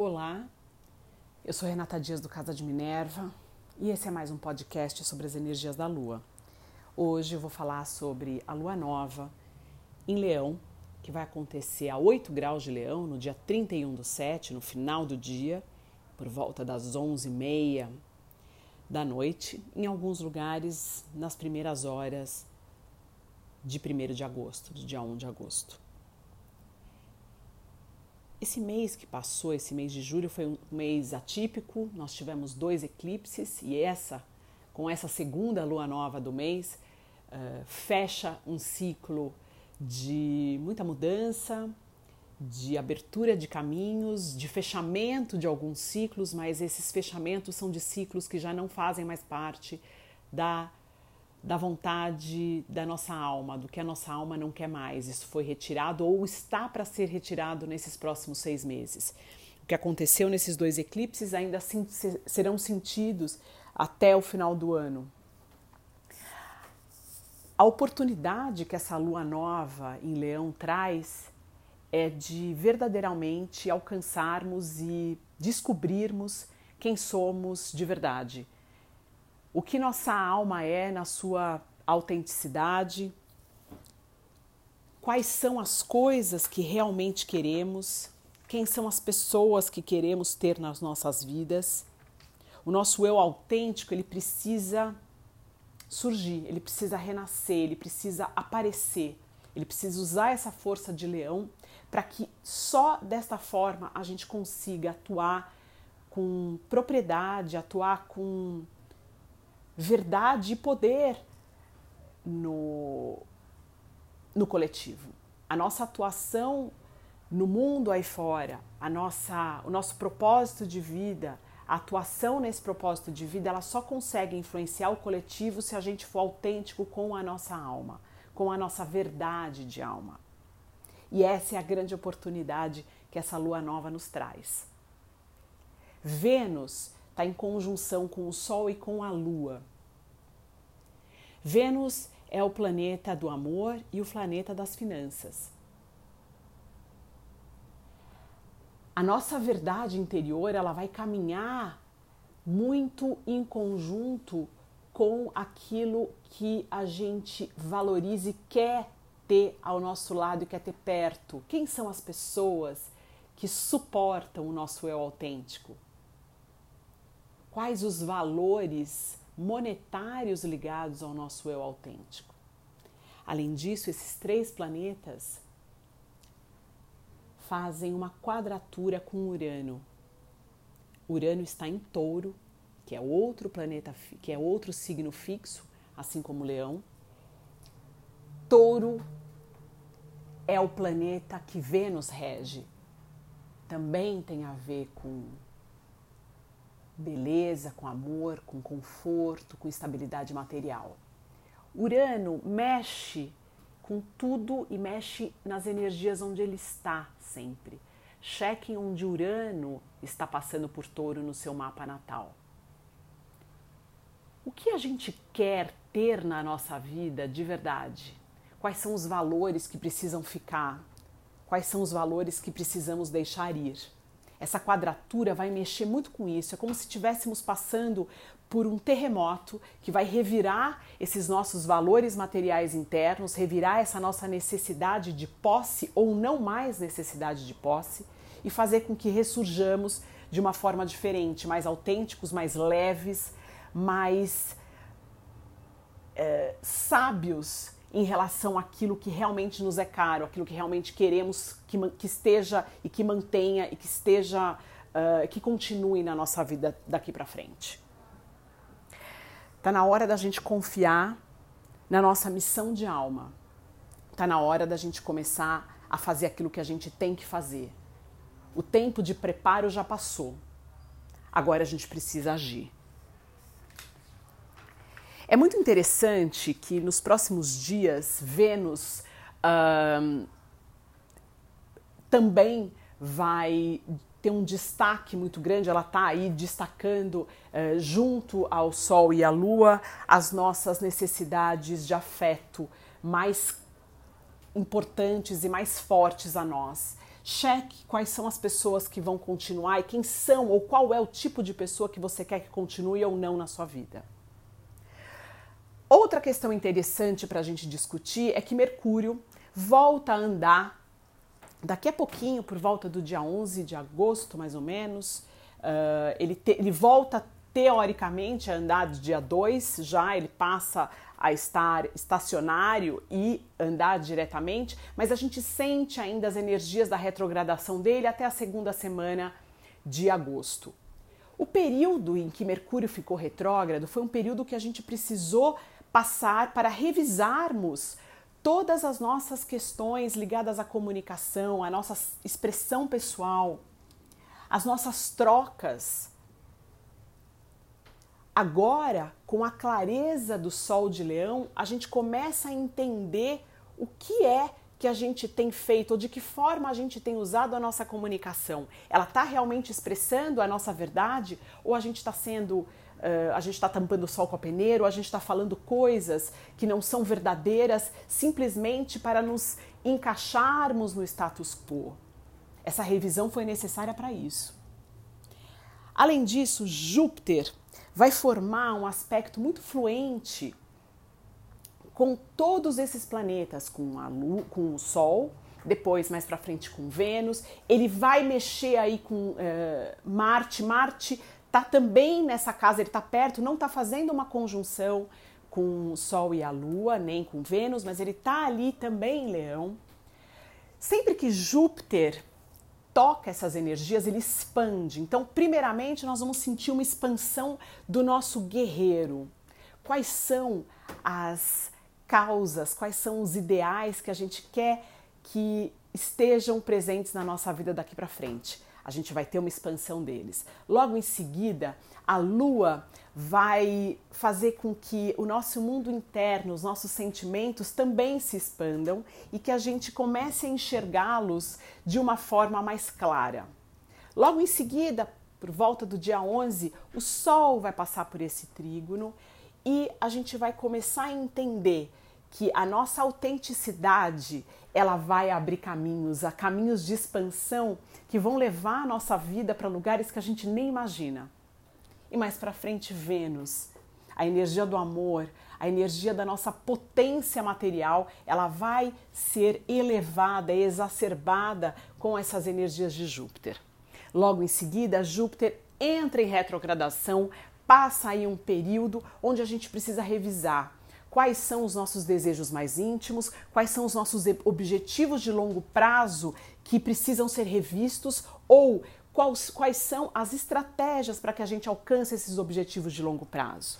Olá, eu sou Renata Dias do Casa de Minerva e esse é mais um podcast sobre as energias da Lua. Hoje eu vou falar sobre a Lua Nova em Leão, que vai acontecer a 8 graus de Leão no dia 31 do 7, no final do dia, por volta das 11h30 da noite, em alguns lugares nas primeiras horas de 1 de agosto, do dia 1 de agosto. Esse mês que passou, esse mês de julho, foi um mês atípico. Nós tivemos dois eclipses e essa, com essa segunda lua nova do mês, uh, fecha um ciclo de muita mudança, de abertura de caminhos, de fechamento de alguns ciclos, mas esses fechamentos são de ciclos que já não fazem mais parte da da vontade da nossa alma, do que a nossa alma não quer mais. Isso foi retirado ou está para ser retirado nesses próximos seis meses. O que aconteceu nesses dois eclipses ainda serão sentidos até o final do ano. A oportunidade que essa lua nova em Leão traz é de verdadeiramente alcançarmos e descobrirmos quem somos de verdade o que nossa alma é na sua autenticidade, quais são as coisas que realmente queremos, quem são as pessoas que queremos ter nas nossas vidas. O nosso eu autêntico, ele precisa surgir, ele precisa renascer, ele precisa aparecer, ele precisa usar essa força de leão para que só desta forma a gente consiga atuar com propriedade, atuar com verdade e poder no, no coletivo. A nossa atuação no mundo aí fora, a nossa, o nosso propósito de vida, a atuação nesse propósito de vida, ela só consegue influenciar o coletivo se a gente for autêntico com a nossa alma, com a nossa verdade de alma. E essa é a grande oportunidade que essa lua nova nos traz. Vênus está em conjunção com o Sol e com a Lua. Vênus é o planeta do amor e o planeta das finanças. A nossa verdade interior ela vai caminhar muito em conjunto com aquilo que a gente valoriza e quer ter ao nosso lado e quer ter perto. Quem são as pessoas que suportam o nosso eu autêntico? Quais os valores monetários ligados ao nosso eu autêntico. Além disso, esses três planetas fazem uma quadratura com Urano. Urano está em Touro, que é outro planeta, que é outro signo fixo, assim como Leão. Touro é o planeta que Vênus rege. Também tem a ver com beleza, com amor, com conforto, com estabilidade material. Urano mexe com tudo e mexe nas energias onde ele está sempre. Cheque onde Urano está passando por touro no seu mapa natal. O que a gente quer ter na nossa vida de verdade? Quais são os valores que precisam ficar? Quais são os valores que precisamos deixar ir? Essa quadratura vai mexer muito com isso. É como se estivéssemos passando por um terremoto que vai revirar esses nossos valores materiais internos, revirar essa nossa necessidade de posse ou não mais necessidade de posse e fazer com que ressurjamos de uma forma diferente, mais autênticos, mais leves, mais é, sábios em relação àquilo que realmente nos é caro, aquilo que realmente queremos que, que esteja e que mantenha e que esteja, uh, que continue na nossa vida daqui para frente. Está na hora da gente confiar na nossa missão de alma. Está na hora da gente começar a fazer aquilo que a gente tem que fazer. O tempo de preparo já passou. Agora a gente precisa agir. É muito interessante que nos próximos dias Vênus também vai ter um destaque muito grande, ela está aí destacando uh, junto ao Sol e à Lua as nossas necessidades de afeto mais importantes e mais fortes a nós. Cheque quais são as pessoas que vão continuar e quem são ou qual é o tipo de pessoa que você quer que continue ou não na sua vida. Outra questão interessante para a gente discutir é que Mercúrio volta a andar daqui a pouquinho, por volta do dia 11 de agosto, mais ou menos. Uh, ele, te, ele volta teoricamente a andar do dia 2, já ele passa a estar estacionário e andar diretamente, mas a gente sente ainda as energias da retrogradação dele até a segunda semana de agosto. O período em que Mercúrio ficou retrógrado foi um período que a gente precisou passar para revisarmos todas as nossas questões ligadas à comunicação, à nossa expressão pessoal, as nossas trocas Agora, com a clareza do Sol de Leão, a gente começa a entender o que é que a gente tem feito ou de que forma a gente tem usado a nossa comunicação. Ela está realmente expressando a nossa verdade ou a gente está sendo. Uh, a gente está tampando o sol com a peneira, a gente está falando coisas que não são verdadeiras simplesmente para nos encaixarmos no status quo. Essa revisão foi necessária para isso. Além disso, Júpiter vai formar um aspecto muito fluente com todos esses planetas, com, a Lua, com o Sol, depois mais para frente com Vênus. Ele vai mexer aí com uh, Marte. Marte tá também nessa casa, ele está perto, não está fazendo uma conjunção com o Sol e a Lua, nem com Vênus, mas ele está ali também em Leão. Sempre que Júpiter toca essas energias, ele expande. Então, primeiramente, nós vamos sentir uma expansão do nosso guerreiro. Quais são as causas, quais são os ideais que a gente quer que estejam presentes na nossa vida daqui para frente? A gente vai ter uma expansão deles. Logo em seguida, a lua vai fazer com que o nosso mundo interno, os nossos sentimentos também se expandam e que a gente comece a enxergá-los de uma forma mais clara. Logo em seguida, por volta do dia 11, o Sol vai passar por esse trígono e a gente vai começar a entender que a nossa autenticidade ela vai abrir caminhos, a caminhos de expansão que vão levar a nossa vida para lugares que a gente nem imagina. E mais para frente, Vênus, a energia do amor, a energia da nossa potência material, ela vai ser elevada, exacerbada com essas energias de Júpiter. Logo em seguida, Júpiter entra em retrogradação, passa aí um período onde a gente precisa revisar quais são os nossos desejos mais íntimos, quais são os nossos objetivos de longo prazo que precisam ser revistos ou quais, quais são as estratégias para que a gente alcance esses objetivos de longo prazo.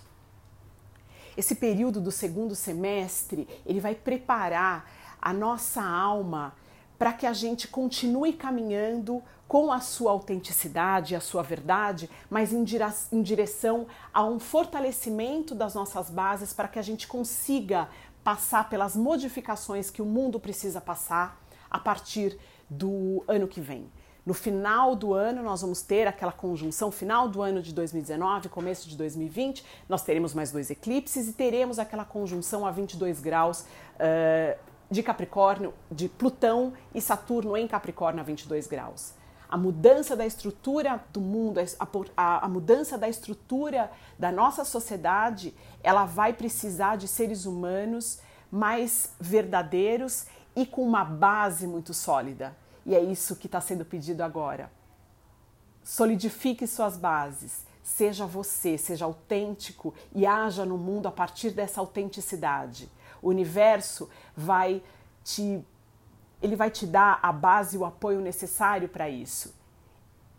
Esse período do segundo semestre, ele vai preparar a nossa alma para que a gente continue caminhando com a sua autenticidade, a sua verdade, mas em, em direção a um fortalecimento das nossas bases para que a gente consiga passar pelas modificações que o mundo precisa passar a partir do ano que vem. No final do ano, nós vamos ter aquela conjunção, final do ano de 2019, começo de 2020, nós teremos mais dois eclipses e teremos aquela conjunção a 22 graus uh, de Capricórnio, de Plutão e Saturno em Capricórnio a 22 graus. A mudança da estrutura do mundo, a, a, mudança da estrutura da nossa sociedade, ela vai precisar de seres humanos mais verdadeiros e com uma base muito sólida. E é isso que está sendo pedido agora. Solidifique suas bases, seja você, seja autêntico e haja no mundo a partir dessa autenticidade. O universo vai te ele vai te dar a base e o apoio necessário para isso.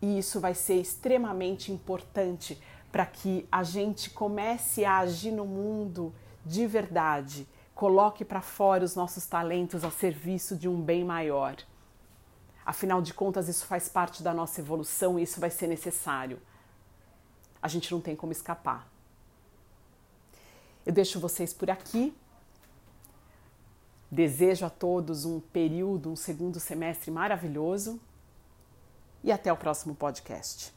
E isso vai ser extremamente importante para que a gente comece a agir no mundo de verdade, coloque para fora os nossos talentos a serviço de um bem maior. Afinal de contas, isso faz parte da nossa evolução e isso vai ser necessário. A gente não tem como escapar. Eu deixo vocês por aqui. Desejo a todos um período, um segundo semestre maravilhoso e até o próximo podcast.